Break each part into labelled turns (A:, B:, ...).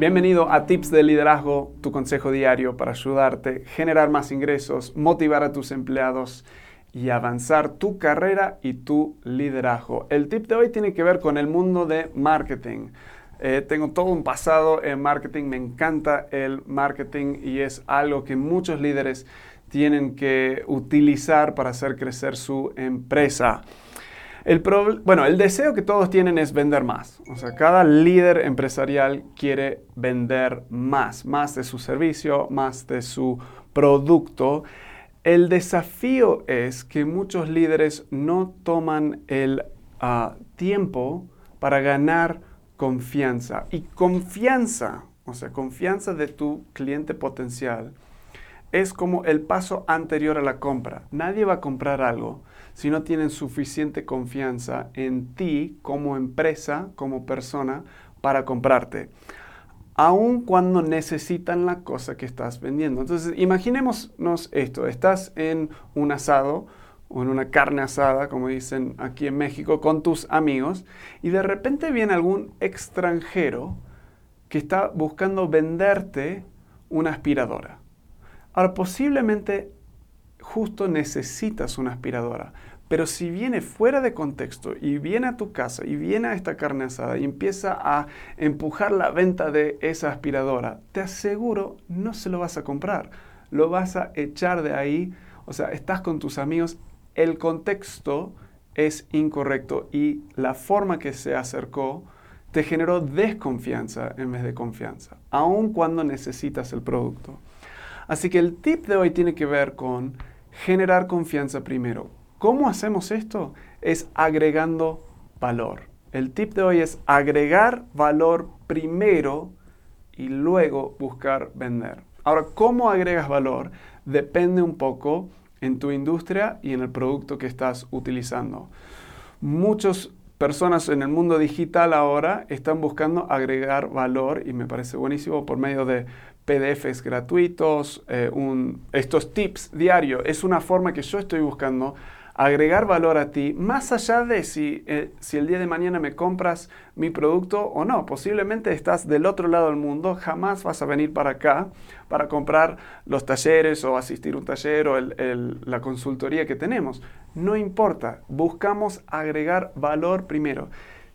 A: Bienvenido a Tips de Liderazgo, tu consejo diario para ayudarte a generar más ingresos, motivar a tus empleados y avanzar tu carrera y tu liderazgo. El tip de hoy tiene que ver con el mundo de marketing. Eh, tengo todo un pasado en marketing, me encanta el marketing y es algo que muchos líderes tienen que utilizar para hacer crecer su empresa. El bueno, el deseo que todos tienen es vender más. O sea, cada líder empresarial quiere vender más, más de su servicio, más de su producto. El desafío es que muchos líderes no toman el ah, tiempo para ganar confianza. Y confianza, o sea, confianza de tu cliente potencial, es como el paso anterior a la compra. Nadie va a comprar algo si no tienen suficiente confianza en ti como empresa, como persona, para comprarte. Aun cuando necesitan la cosa que estás vendiendo. Entonces, imaginémonos esto. Estás en un asado o en una carne asada, como dicen aquí en México, con tus amigos y de repente viene algún extranjero que está buscando venderte una aspiradora. Ahora, posiblemente justo necesitas una aspiradora, pero si viene fuera de contexto y viene a tu casa y viene a esta carne asada y empieza a empujar la venta de esa aspiradora, te aseguro no se lo vas a comprar. Lo vas a echar de ahí. O sea, estás con tus amigos. El contexto es incorrecto y la forma que se acercó te generó desconfianza en vez de confianza, aun cuando necesitas el producto. Así que el tip de hoy tiene que ver con generar confianza primero ¿Cómo hacemos esto? Es agregando valor. El tip de hoy es agregar valor primero y luego buscar vender. Ahora, ¿cómo agregas valor? Depende un poco en tu industria y en el producto que estás utilizando. Muchas personas en el mundo digital ahora están buscando agregar valor y me parece buenísimo por medio de PDFs gratuitos, eh, estos tips diarios. Es una forma que yo estoy buscando agregar valor a ti, más allá de si, eh, si el día de mañana me compras mi producto o no. Posiblemente estás del otro lado del mundo, jamás vas a venir para acá para comprar los talleres o asistir a un taller o la consultoría que tenemos. No importa, buscamos agregar valor primero.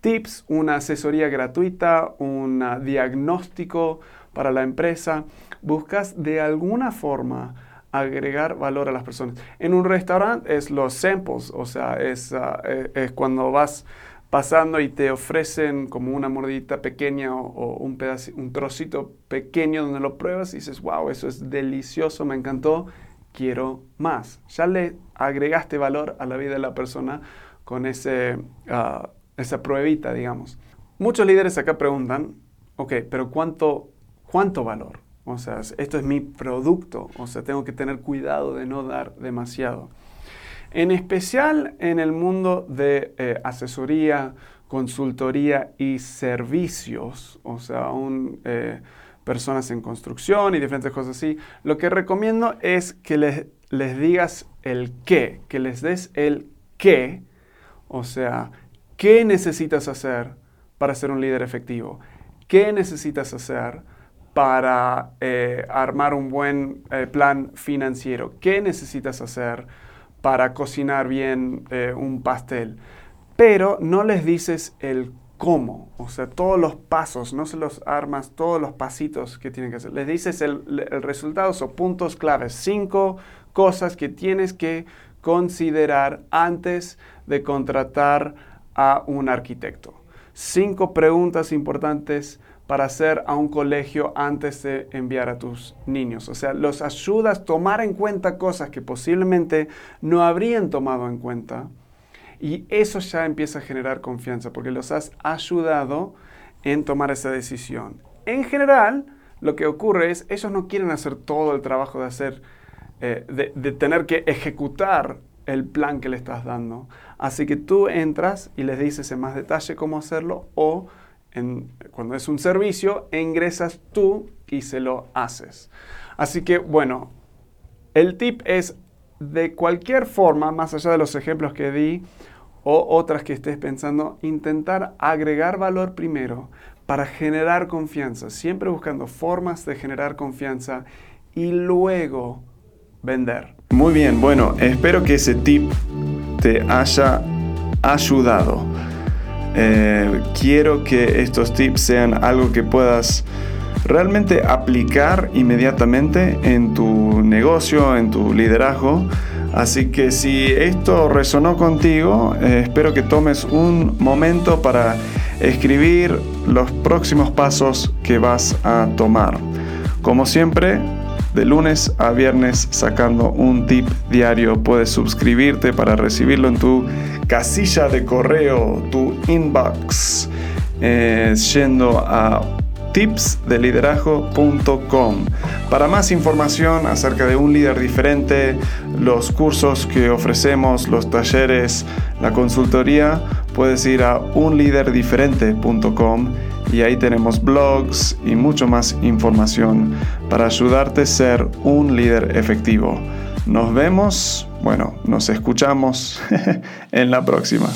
A: Tips, una asesoría gratuita, un diagnóstico para la empresa. Buscas de alguna forma agregar valor a las personas. En un restaurante es los samples, o sea, es, ah, e, es, cuando vas pasando y te ofrecen como una mordidita pequeña o, un, un trocito pequeño donde lo pruebas y dices, wow, eso es delicioso, me encantó, quiero más. Ya le agregaste valor a la vida de la persona con ese, ah, esa pruebita, digamos. Muchos líderes acá preguntan, ok, pero ¿cuánto, cuánto valor? O sea, esto es mi producto. O sea, tengo que tener cuidado de no dar demasiado. En especial en el mundo de eh, asesoría, consultoría y servicios. O sea, un, eh, personas en construcción y diferentes cosas así, lo que recomiendo es que les, les digas el qué, que les des el qué, o sea, qué necesitas hacer para ser un líder efectivo, qué necesitas hacer para eh, armar un buen eh, plan financiero, qué necesitas hacer para cocinar bien eh, un pastel, pero no les dices el cómo, o sea, todos los pasos, no se los armas, todos los pasitos que tienen que hacer. Les dices el, el resultado o puntos claves, cinco cosas que tienes que considerar antes de contratar a un arquitecto. Cinco preguntas importantes para hacer a un colegio antes de enviar a tus niños. O sea, los ayudas a tomar en cuenta cosas que posiblemente no habrían tomado en cuenta y eso ya empieza a generar confianza porque los has ayudado en tomar esa decisión. En general, lo que ocurre es, ellos no quieren hacer todo el trabajo de hacer, eh, de, tener que ejecutar el plan que le estás dando. Así que tú entras y les dices en más detalle cómo hacerlo o cuando es un servicio, ingresas tú y se lo haces. Así que bueno, el tip es de cualquier forma, más allá de los ejemplos que di, o otras que estés pensando, intentar agregar valor primero para generar confianza, siempre buscando formas de generar confianza y luego vender.
B: Muy bien, bueno, espero que ese tip te haya ayudado. Eh, quiero que estos tips sean algo que puedas realmente aplicar inmediatamente en tu negocio, en tu liderazgo Así que si esto resonó contigo, eh, espero que tomes un momento para escribir los próximos pasos que vas a tomar. Como siempre, de lunes a viernes sacando un tip diario. Puedes suscribirte para recibirlo en tu casilla de correo, tu inbox, eh, yendo a tipsdeliderazgo.com. Para más información acerca de un líder diferente, los cursos que ofrecemos, los talleres, la consultoría, puedes ir a unliderdiferente.com y ahí tenemos blogs y mucho más información para ayudarte a ser un líder efectivo. Nos vemos, bueno, nos escuchamos en la próxima.